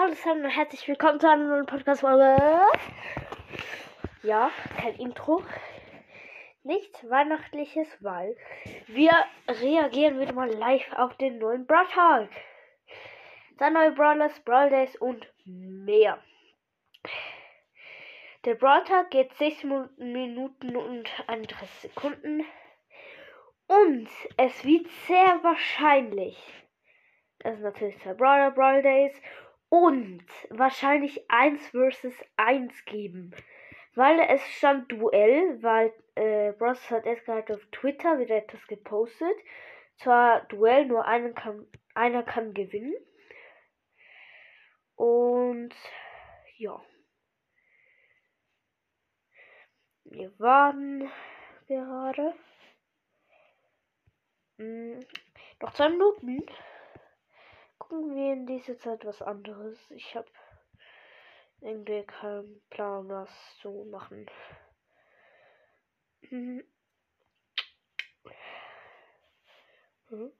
Hallo zusammen und herzlich willkommen zu einer neuen Podcast-Folge. Ja, kein Intro. Nichts Weihnachtliches, weil wir reagieren wieder mal live auf den neuen Brawl Talk. Sein neue Brawlers, Brawl Days und mehr. Der Brawl Talk geht 6 Minuten und 31 Sekunden. Und es wird sehr wahrscheinlich, das ist natürlich zwei Brawler Brawl Days und wahrscheinlich 1 versus 1 geben. Weil es stand Duell, weil äh, Bros hat erst gerade auf Twitter wieder etwas gepostet. Zwar Duell, nur einer kann, einer kann gewinnen. Und ja. Wir warten gerade. Hm, noch zwei Minuten gucken wir in dieser Zeit was anderes. Ich habe irgendwie keinen Plan, was zu machen. Hm. Hm.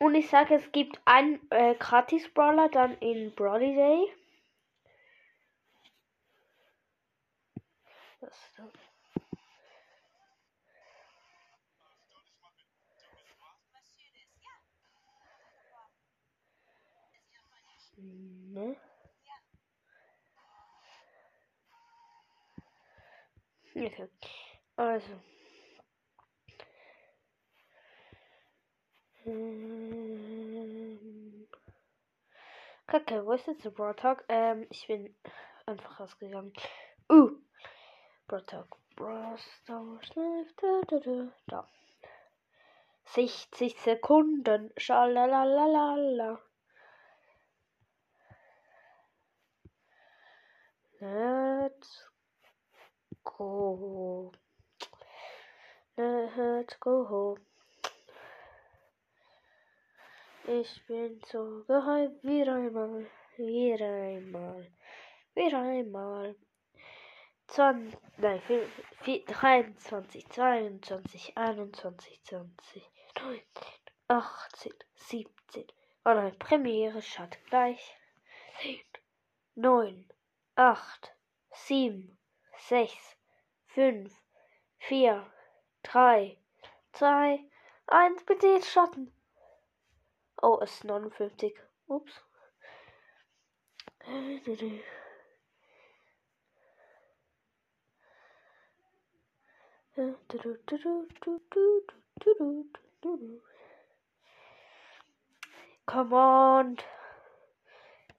Und ich sage, es gibt einen äh, Gratis-Brawler dann in Brody Day. Was ist das? Ne? Okay. Also. Ähm. Kacke, wo ist jetzt der Broad Talk? Ähm, ich bin einfach rausgegangen. Uh! Broad Talk. Da, da. da. 60 Sekunden. Schalalalala. Let's go. Let's go. Ich bin so geheim, wieder einmal, wieder einmal, wieder einmal. 20, nein, 23, 22, 21, 20, 19, 18, 17. Oh nein, Premiere, schaut gleich. 10, 9, acht, sieben, sechs, fünf, vier, drei, zwei, eins, bitte jetzt Schatten. Oh, es ist 59. Ups. Come on.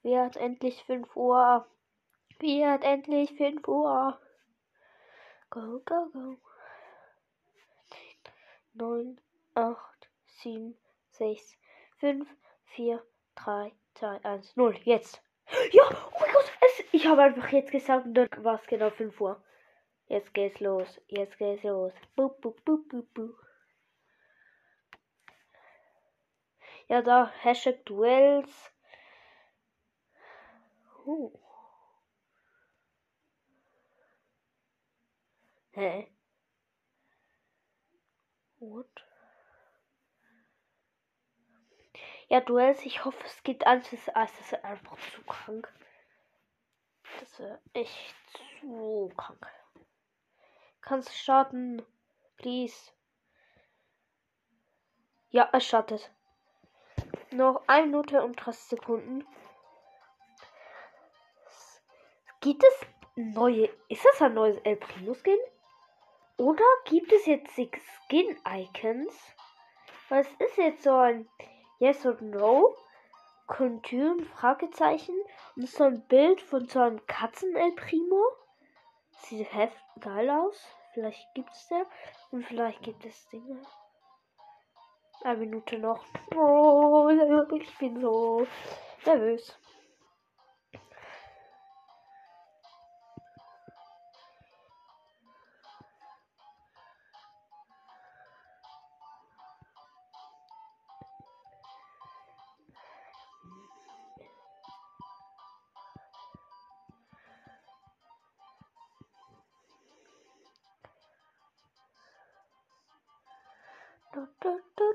Wird endlich 5 Uhr. Wird endlich 5 Uhr. Go, go, go. 9, 8, 7, 6, 5, 4, 3, 2, 1, 0. Jetzt. Ja, oh mein Gott. Es, ich habe einfach jetzt gesagt dann war es genau 5 Uhr. Jetzt geht's los. Jetzt geht's los. Bu, bu, bu, bu, bu. Ja, da Hashtag Duels. Uh. Hä? Und? Ja, Duells, ich hoffe, es geht alles. Das ist einfach zu krank. Das ist echt zu krank. Kannst starten, please. Ja, es startet. Noch eine Minute und 30 Sekunden. Gibt es neue. Ist das ein neues El Primo Skin? Oder gibt es jetzt Skin-Icons? Was ist jetzt so ein Yes or No? Kontüren, Fragezeichen. Und so ein Bild von so einem Katzen-El Primo. Sieht heft geil aus. Vielleicht gibt es der. Und vielleicht gibt es Dinge. Eine Minute noch. Oh, ich bin so nervös. Du, du, du,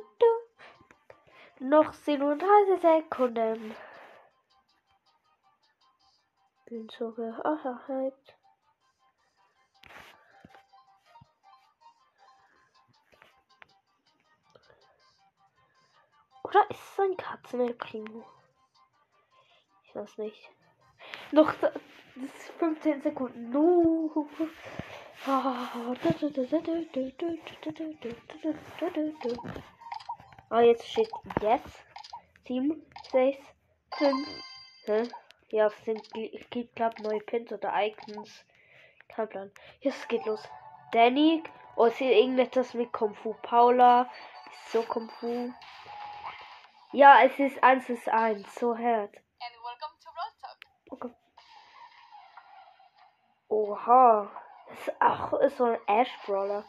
Noch 37 Sekunden. Bin sogar außerhalb. Oder ist es ein Katzenel Ich weiß nicht. Noch 15 Sekunden. No. Ah, jetzt steht jetzt 7, 6, 5. Hä? Ja, es sind, es gibt, glaube neue Pins oder Icons. Kein Plan. Jetzt geht los. Danny. Oh, ist hier irgendetwas mit Kung Fu. Paula. Ist so Kung Fu. Ja, es ist 1 ist 1. So hart. Okay. Oha. Das ist so ein Ash-Brawler.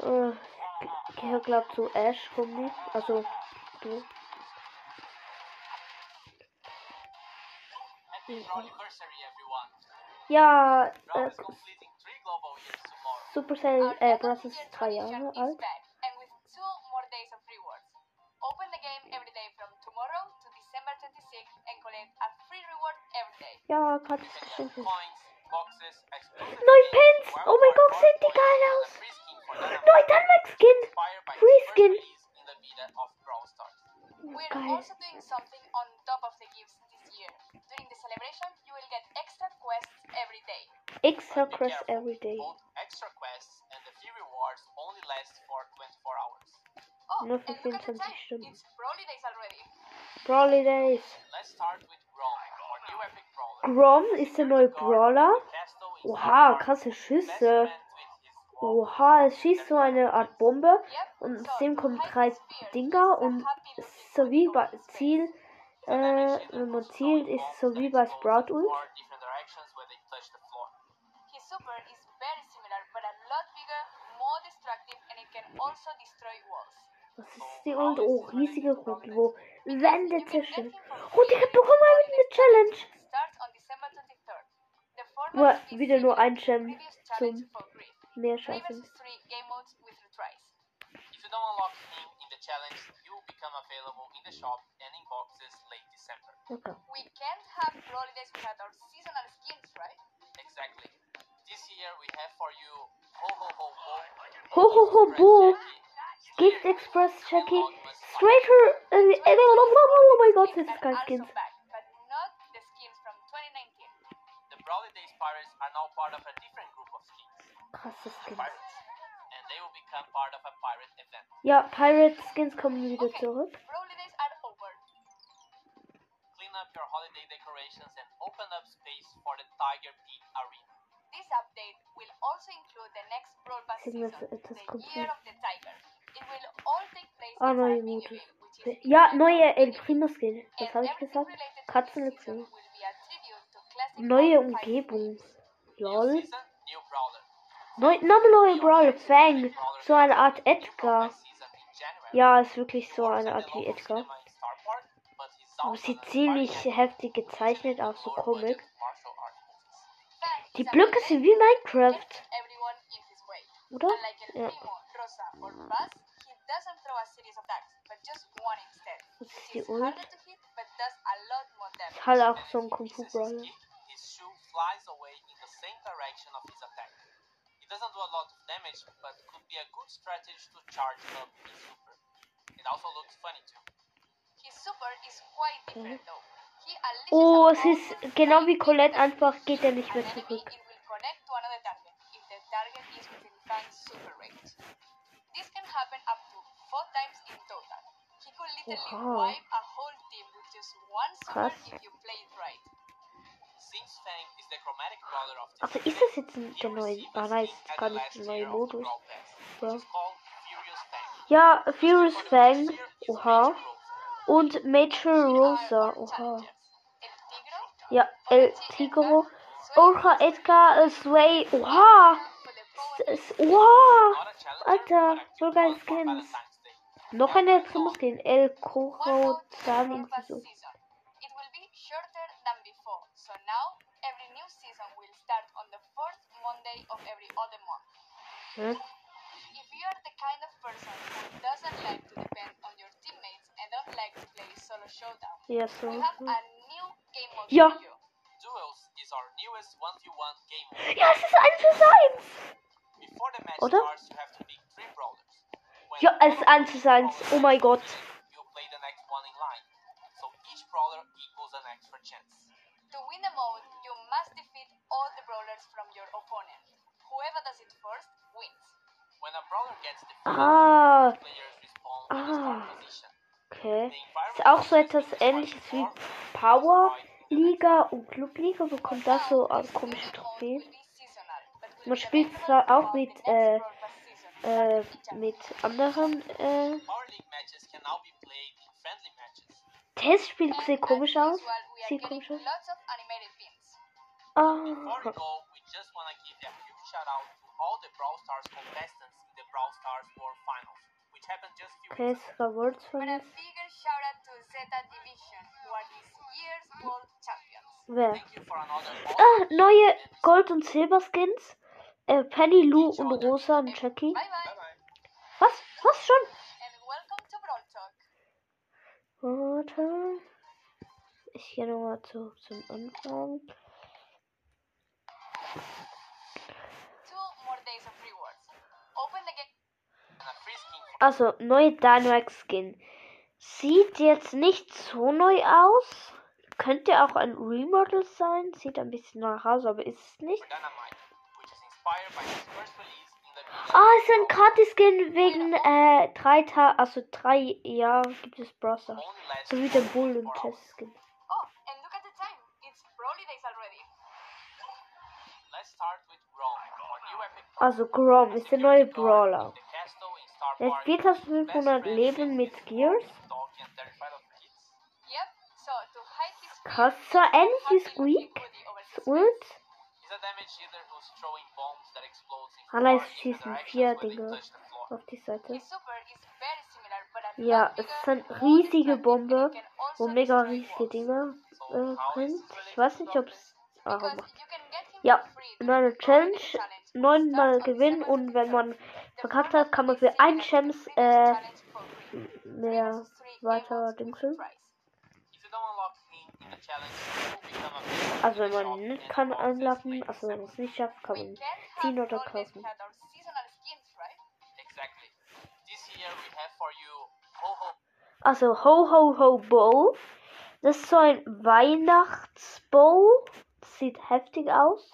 Äh, ich gehöre zu Ash, nicht. Also, du. Ja, äh, Supercell äh, Bros. ist drei Jahre alt. Ja, gratis Geschenke. Neun Pins! Oh Gott, sehen die geil aus! Neun Dynamax Skin! Free Skin! Oh, We're Geil. also doing something on top of the gifts this year. During the celebration, you will get extra quests every day. Extra Quest every day. Both extra quests and the rewards only last for 24 hours. Oh, Nur and look at the 24 time. It's Broly days already. Brawly Days. Let's start with Grom, Grom ist der neue Brawler. Oha, krasse Schüsse. Oha, es schießt so eine Art Bombe. Und aus dem kommen drei Dinger und so wie bei Ziel. Äh, wenn man zielt, ist so wie bei Sprout walls. Was ist die Ult? Oh, riesige Kugel, wo Wände Oh, free hat bekommen in eine Challenge. Starts on December 23rd. The format Nur wieder nur ein Gem zum mehr 3 schaffen. versus 3 game modes with retries. If you don't unlock him in the challenge, he will become available in the shop and in boxes late December. Okay. We can't have Broly days without our seasonal skins, right? Exactly. This year we have for you Ho Ho Ho Bo, Ho ho ho bo. Gift Express Jackie. Stranger. Oh mein Gott, das ist And kein also Skin. back, but not the skins from 2019. The Brawley Days Pirates are now part of a different group of skins, Krasse Skins. Pirates, and they will become part of a pirate event. Ja, Pirate Skins kommen wieder Okay, zurück. Broly days are over. Clean up your holiday decorations and open up space for the Tiger Peak Arena. This update will also include the next Brawl Pass season, wir, es- es the kommt Year of the Tiger. Ah, neue is Ja, neue El. Primo Skin. Was habe ich gesagt? classic Neue Brawl Umgebung. Lol. Neu, Name neue Brawler. Fang. So eine Art Edgar. Brawl. Ja, ist wirklich so eine Art wie Edgar. Aber also sieht ziemlich heftig gezeichnet aus, so. Fang Die Blöcke sind wie Minecraft, oder? Ja. Rosa, or Buzz, he doesn't throw a series of attacks, but just one instead. Das Which is harder to hit, but does a lot more damage. Halt auch so if Kung Fu his Brawler. his shoe flies away in the same direction of his attack. It doesn't do a lot of damage, but could be a good strategy to charge up his super. It also looks funny too. His super is quite different though. He Oh, a es ist genau wie Colette, einfach geht er nicht mehr zurück. Of the Also ist das jetzt he der neue... Ah nein, ist gar nicht der neue Modus. Ja. Ja, Furious Fang. Oha. Und Major Rosa. Oha. Ja, El Tigro. Ultra Edgar, Sway. Oha. oha. Alter, one for Skins. Noch eine. El irgendwie so. season. It will be shorter than before, so now every new season will start on the fourth Monday of every other month. Hm? If you are the kind of person who doesn't like to depend on your teammates and don't like to play Solo Showdown, Ja, so. we have a new game mode Ja. for you. Duels is our newest 1v1 game mode. Ja, es ist eins zu eins. Before the match Oder? starts, you have to pick three brawlers. Ja, es ist of eins the zu eins. brawlers Oh mein Gott. defeated, You play the next one in line. So each brawler equals an extra chance. To win the mode, you must defeat all the brawlers from your opponent. Whoever does it first wins. When a brawler gets defeated, Ah, players respawn in the start Ah. position. okay. Ist auch so etwas ähnliches wie Power Liga und Clubliga bekommt das so als komische Trophäen. Man spielt zwar auch mit, äh, Äh, mit anderen, äh, Power League matches can now be played in friendly matches. Testspiel sieht komisch aus. Sieht komisch aus. Before we Ah, go, we just want to give a huge shout out to all the Brawl Stars contestants in the Brawl Stars World Finals, which happened just a few okay, weeks es ago. war Worlds But a Finals. bigger shout out to Zeta Division, who are this year's world champions. Wer? Thank you for another Ah, neue. Gold- und Silberskins. Äh, Penny, Lou und Rosa und Jackie. Was? Was schon? Warte. Ich gehe nochmal zu, zum Anfang. Two more days of rewards. Open the game. And a free skin for Also, neue Dynamax Skin. Sieht jetzt nicht so neu aus. Könnte auch ein Remodel sein. Sieht ein bisschen nach aus, aber ist es nicht. Dynamite, Ah, es ist ein Gratis-Skin wegen äh, drei Tage, also drei Jahre gibt es Browser. So wie der Bull und 24 hours. Test-Skin. Oh, Also Grom ist der neue Brawler. Er hat 4500 Leben mit Gears. Krass, so ähnlich wie Squeak. Hoodie over his Das Ult. He's a damage dealer who's throwing bombs that explodes in Hanna far ist different schießen vier Dinge auf die Seite. Ja, es bigger, ist eine more riesige Bombe, also wo mega riesige So äh, bringt. Ich weiß nicht, ob es macht. him Ja, in during einer Challenge neunmal gewinnen 7th und wenn man verkackt hat, kann man für similar ein to the Gems previous äh, mehr weiter dingseln. prize. If you don't unlock him in the challenge, you will become a member Also wenn man nicht kann late also wenn man es nicht schafft, kann man ziehen oder kaufen. Also Ho Ho Ho Bow. Das ist so ein Weihnachtsbow. Das sieht heftig aus.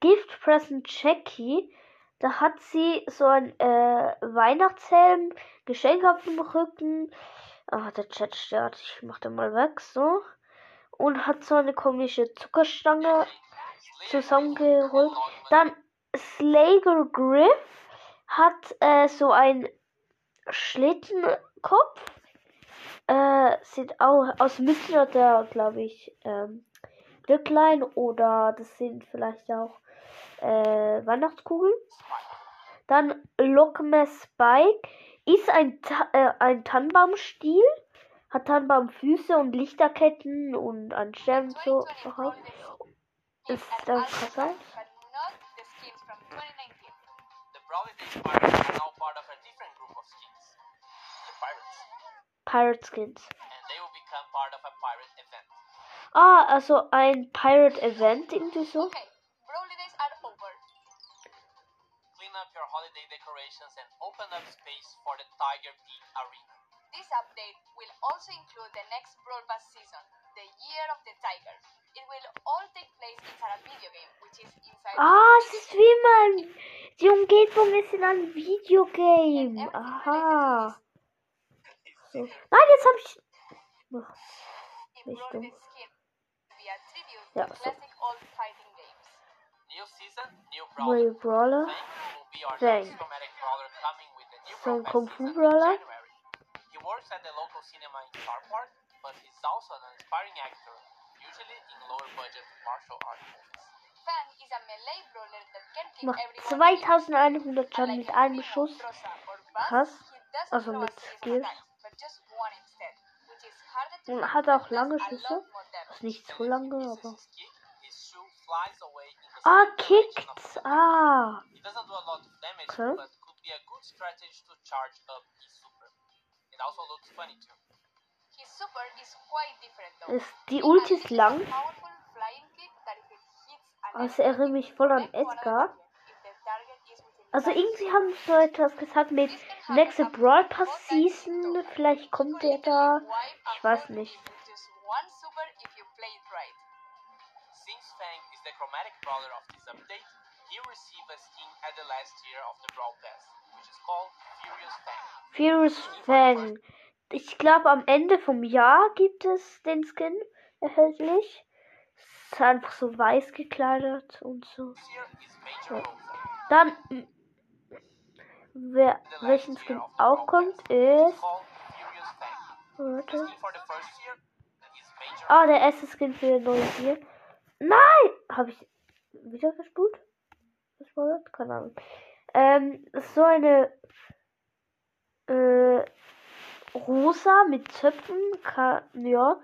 Gift Present Jackie. Da hat sie so ein äh, Weihnachtshelm, Geschenk auf dem Rücken. Ah, der Chat stört. Ich mach den mal weg, so. Und hat so eine komische Zuckerstange zusammengerollt. Dann Slager Griff hat äh, so ein Schlittenkopf. Äh, sieht auch aus Mittelalter, glaube ich, ähm, Glücklein oder das sind vielleicht auch äh, Weihnachtskugeln. Dann Lockme Spike ist ein, Ta äh, ein Tannenbaumstiel, hat Tannenbaumfüße und Lichterketten und ein Stern so 2020 drauf. Brawl days Ist is an das krass cover, aus? but not the skins from 2019. The Brawley Days pirates are now part of a different group of skins, the pirates, Pirate Skins. and they will become part of a pirate event. Ah, also ein Pirate Event irgendwie so. Okay, up your holiday decorations and open up space for the Tiger Peak Arena. This update will also include the next Brawl Pass season, the Year of the Tiger. It will all take place inside a video game, which is inside Ah, a es ist wie man. Die Umgebung ist in einem Videogame. Aha. So. Nein, jetzt habe ich. Ach, in nicht Broly dumm. the skin will be a tribute Ja, to so. classic old fighting games. New season, new Neue brawler. Brawler. Fang Pass Kung Fu Brawler? He works at the local cinema in Star Park, but he's also an inspiring actor, usually in lower budget martial art movies. Fang is a melee brawler that can kick Macht everyone in. 2100 Schaden mit einem Schuss. Krass. Also mit Skills. attacks, but just one instead, which is harder to Und hit, hat auch lange Schüsse. Ist nicht so lange, aber. Ah, the Ah. He doesn't do a lot of damage, Okay. but could be a good strategy to charge up his super. It It also looks funny too. His super is quite different though. Ist, die Ulti ist lang. It Das erinnert mich voll an Edgar. Also irgendwie haben sie so etwas gesagt mit nächste Brawl Pass Season. Vielleicht kommt der da. Ich weiß nicht. Just one super if you play it right. The chromatic brawler of this update, he received a skin at the last tier of the Brawl Pass, which is called Furious Fang. Furious Fang. Ich glaube, am Ende vom Jahr gibt es den Skin erhältlich. Ist einfach so weiß gekleidet und so. Dann, wer, welchen Skin auch kommt, ist. Warte. skin for the first year is Major Ah, der erste Skin für den neuen Tier. Nein! Habe ich wieder gespult? Was war das? Keine Ahnung. Ähm, so eine äh, rosa mit Zöpfen, ja.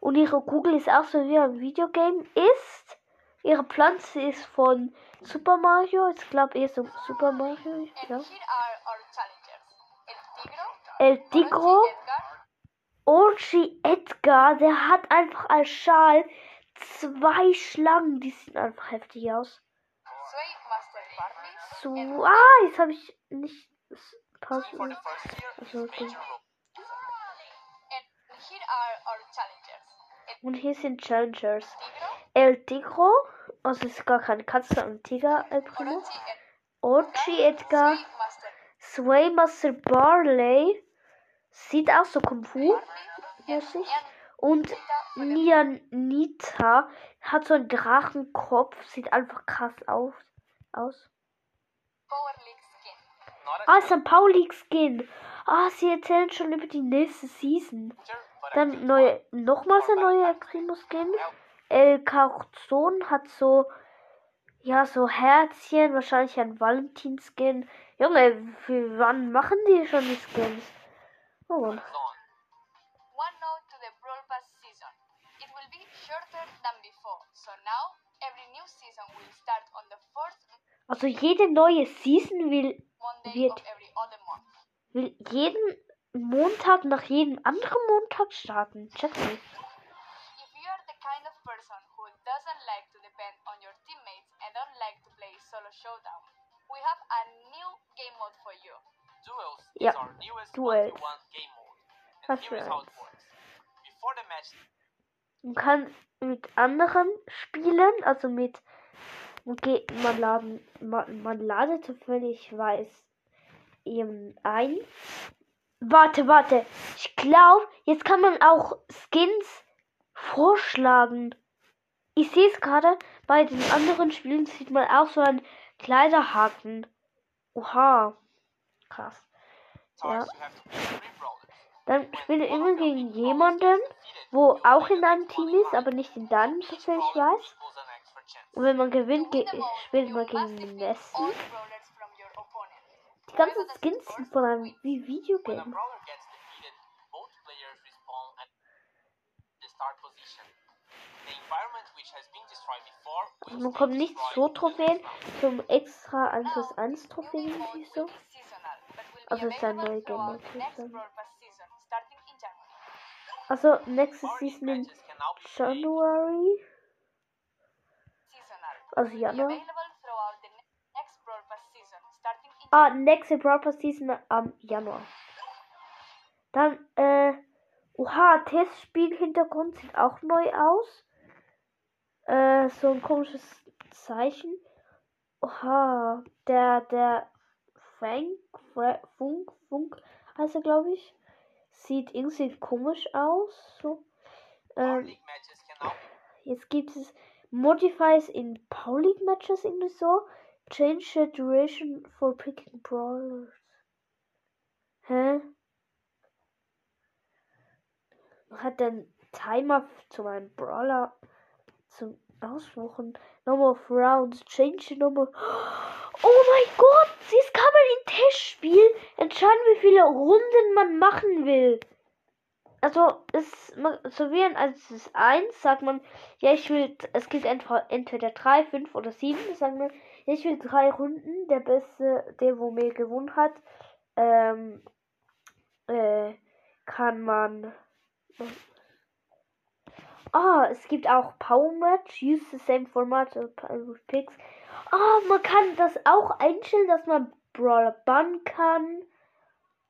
Und ihre Kugel ist auch so wie ein Videogame. Ist ihre Pflanze ist von Super Mario. Ich glaube eher so Super Mario. Ja. El Tigro, Orchi Edgar, Edgar, der hat einfach als Schal zwei Schlangen. Die sehen einfach heftig aus. So, ah, jetzt habe ich nicht is Also, okay. Und hier sind Challengers. El Tigro, also ist gar keine Katze, ein Tiger, El Primo. Orchi Edgar, Sway Master Barley. Sieht aus so Kung Fu Und Nita for the Nyanita hat so einen Drachenkopf. Sieht einfach krass aus. aus. Ah, ist ein Pauli Skin. Ah, sie erzählen schon über die nächste Season. Dann neue, nochmals ein neuer Primo Skin. Well, El Carzon hat so, ja, so Herzchen, wahrscheinlich ein Valentin-Skin. Junge, für wann machen die schon die Skins? Oh Mann. Also jede neue Season will, Wird- of every other month. will jeden Montag nach jedem anderen Montag starten. Check nicht. If you are the kind of person who doesn't like to depend on your teammates and don't like to play solo showdown, we have a new game mode for you. Duels Ja, is our newest Duels. 1v1 game mode. Was And here für is how it eins. works. Before the match Man kann mit anderen spielen, also mit okay, man laden, man, man ladet zufällig weiß eben ein. Warte, warte. Ich glaube, jetzt kann man auch Skins vorschlagen. Ich sehe es gerade, bei den anderen Spielen sieht man auch so einen Kleiderhaken. Oha. Krass. Ja. Dann spiele ich immer gegen jemanden, wo auch in deinem Team ist, aber nicht in deinem, soviel ich weiß. Und wenn man gewinnt, ge spielt man gegen den besten. Die ganzen Skins sind von einem Videogame. Also man kommt nicht so Trophäen, zum extra 1 Now, plus 1 new Trophäen so. Also ist ein neuer Game. Also nächste Season played January. Also the ne- in Ah, nächste Brawl Pass Season am Januar. Dann, äh, oha, Testspiel-Hintergrund sieht auch neu aus. Äh, so ein komisches Zeichen. Oha, der, der Frank, Fra Funk, Funk heißt er, glaube ich. Sieht irgendwie komisch aus. So. Ähm, Jetzt gibt es Modifiers in Power League Matches irgendwie so. Change the duration for picking brawlers. Hä? Hat den Timer zu meinem Brawler zum Aussuchen. Number of rounds. Change the number. Oh mein Gott! Jetzt kann man im Testspiel entscheiden, wie viele Runden man machen will. Also, es, man- so wie ein als es 1 sagt man, ja, ich will, es gibt entweder, entweder 3, 5 oder 7, sagen wir, ja, ich will drei Runden, der Beste, der wo mir gewonnen hat, ähm, äh, kann man. Ah, es gibt auch Power Match, use the same format Power Picks. Ah, man kann das auch einstellen, dass man Brawler bannen kann.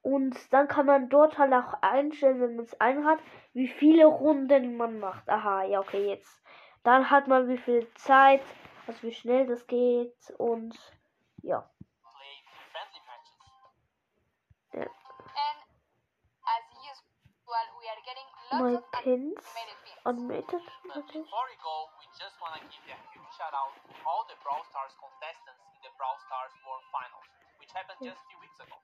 Und dann kann man dort halt auch einstellen, wenn man es einhat, wie viele Runden man macht. Aha, ja, okay, jetzt. Dann hat man wie viel Zeit, also wie schnell das geht und ja. Getting My pins. But Okay. before we go, we just want to give a huge shout out to all the Brawl Stars contestants in the Brawl Stars World Finals, which happened just a few weeks ago.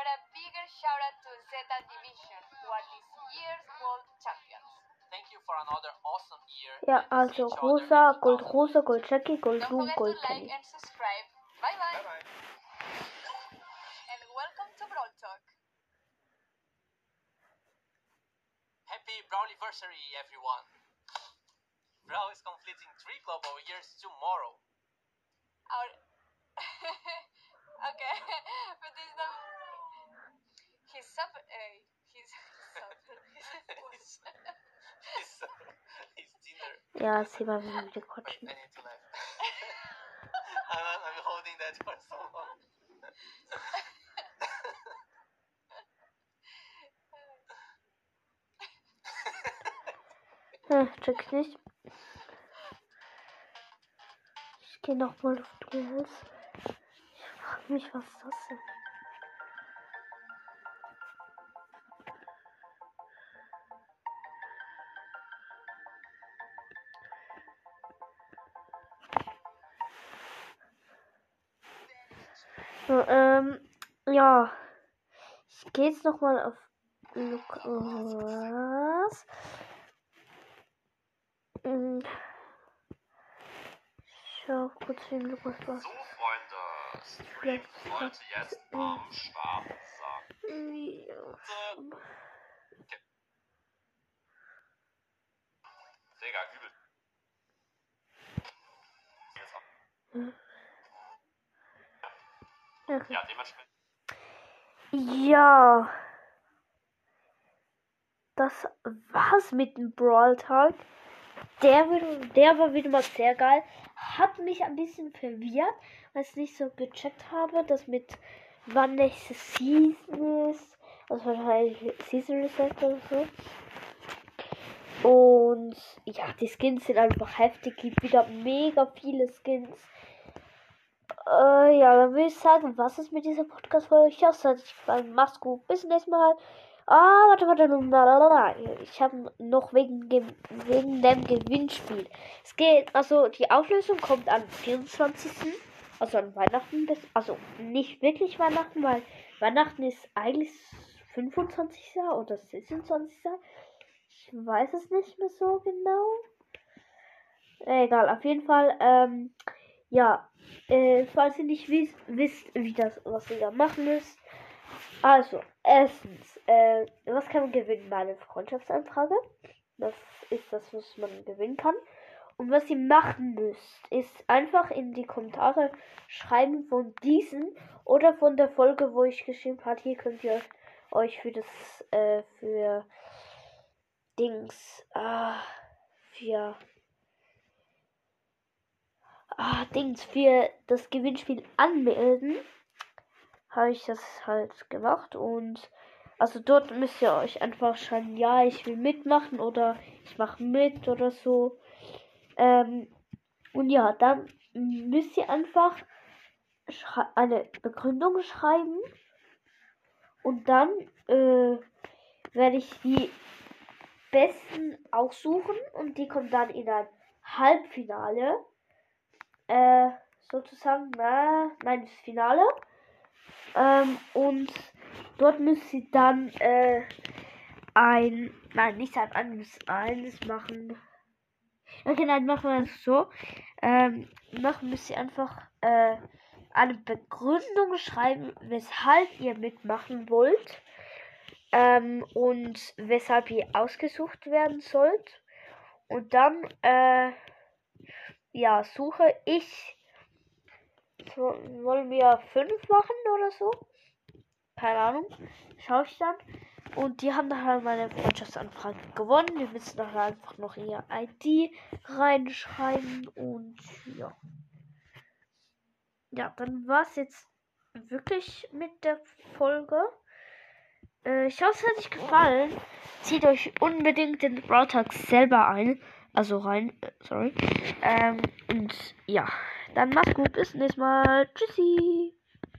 But a bigger shout out to Zeta Division, who are this year's world champions. Thank you for another awesome year. Ja, and see also rosa, Gold rosa, Gold Jackie, Gold Don't forget Gold to like and subscribe. Bye bye. Bye bye. And welcome to Brawl Talk. Happy Brawliversary, everyone! Brawl is completing three global years tomorrow. Our okay, but this not. He's sub. Uh, he's sub. He's, he's, he's dinner. Ja, sie war wieder Wait, quatschen. I need to laugh. I'm, I'm holding that for so long. Ja, check nicht. Ich gehe nochmal auf Duels. Ich frage mich, was ist das denn? Jetzt nochmal auf Lukas. Mm. Schau kurz den Lukas was. So, Freunde, Stream sollte jetzt am Start sein. Ja. Digga, übel. Jetzt ab. Okay. Ja, dementsprechend. Ja. Das war's mit dem Brawl Talk. Der, der war wieder mal sehr geil. Hat mich ein bisschen verwirrt, weil ich nicht so gecheckt habe, dass mit wann nächste Season ist. Also wahrscheinlich Season Reset oder so. Und ja, die Skins sind einfach heftig. Gibt wieder mega viele Skins. Äh, ja, dann würde ich sagen, was ist mit dieser Podcast-Folge? Ich hoffe, es. Macht's gut. Bis zum nächsten Mal. Ah, warte, warte. lalalala. Ich habe noch wegen, dem- wegen dem Gewinnspiel. Es geht, also die Auflösung kommt am 24. Also an Weihnachten. Bis, also nicht wirklich Weihnachten, weil Weihnachten ist eigentlich 25. oder 26. Ich weiß es nicht mehr so genau. Egal, auf jeden Fall, ähm, ja, äh, falls ihr nicht wisst, wisst, wie das, was ihr da machen müsst. Also, erstens, äh, was kann man gewinnen? Meine Freundschaftsanfrage. Das ist das, was man gewinnen kann. Und was ihr machen müsst, ist einfach in die Kommentare schreiben von diesen oder von der Folge, wo ich geschrieben habe. Hier könnt ihr euch für das, äh, für Dings, ah, für ah, Dings für das Gewinnspiel anmelden, habe ich das halt gemacht und also dort müsst ihr euch einfach schreiben, ja, ich will mitmachen oder ich mache mit oder so. Ähm, und ja, dann müsst ihr einfach eine Begründung schreiben und dann äh, werde ich die besten aussuchen und die kommen dann in ein Halbfinale äh, sozusagen, na, nein, das Finale. Ähm, und dort müsst ihr dann äh, ein, nein, nicht ein anderes, eines machen. Okay, nein, machen wir es so. Ähm, machen müsst ihr einfach äh, eine Begründung schreiben, weshalb ihr mitmachen wollt. Ähm, und weshalb ihr ausgesucht werden sollt. Und dann, äh, ja, suche ich. Wollen wir fünf machen oder so? Keine Ahnung. Schaue ich dann. Und die haben dann halt meine Freundschaftsanfrage gewonnen. Wir müssen dann einfach noch ihr ID reinschreiben und ja. Ja, dann war es jetzt wirklich mit der Folge. Äh, ich hoffe, es hat euch gefallen. Zieht euch unbedingt den Brawl selber ein. Also rein, äh, sorry. Ähm, und ja, dann macht's gut. Bis nächstes Mal. Tschüssi.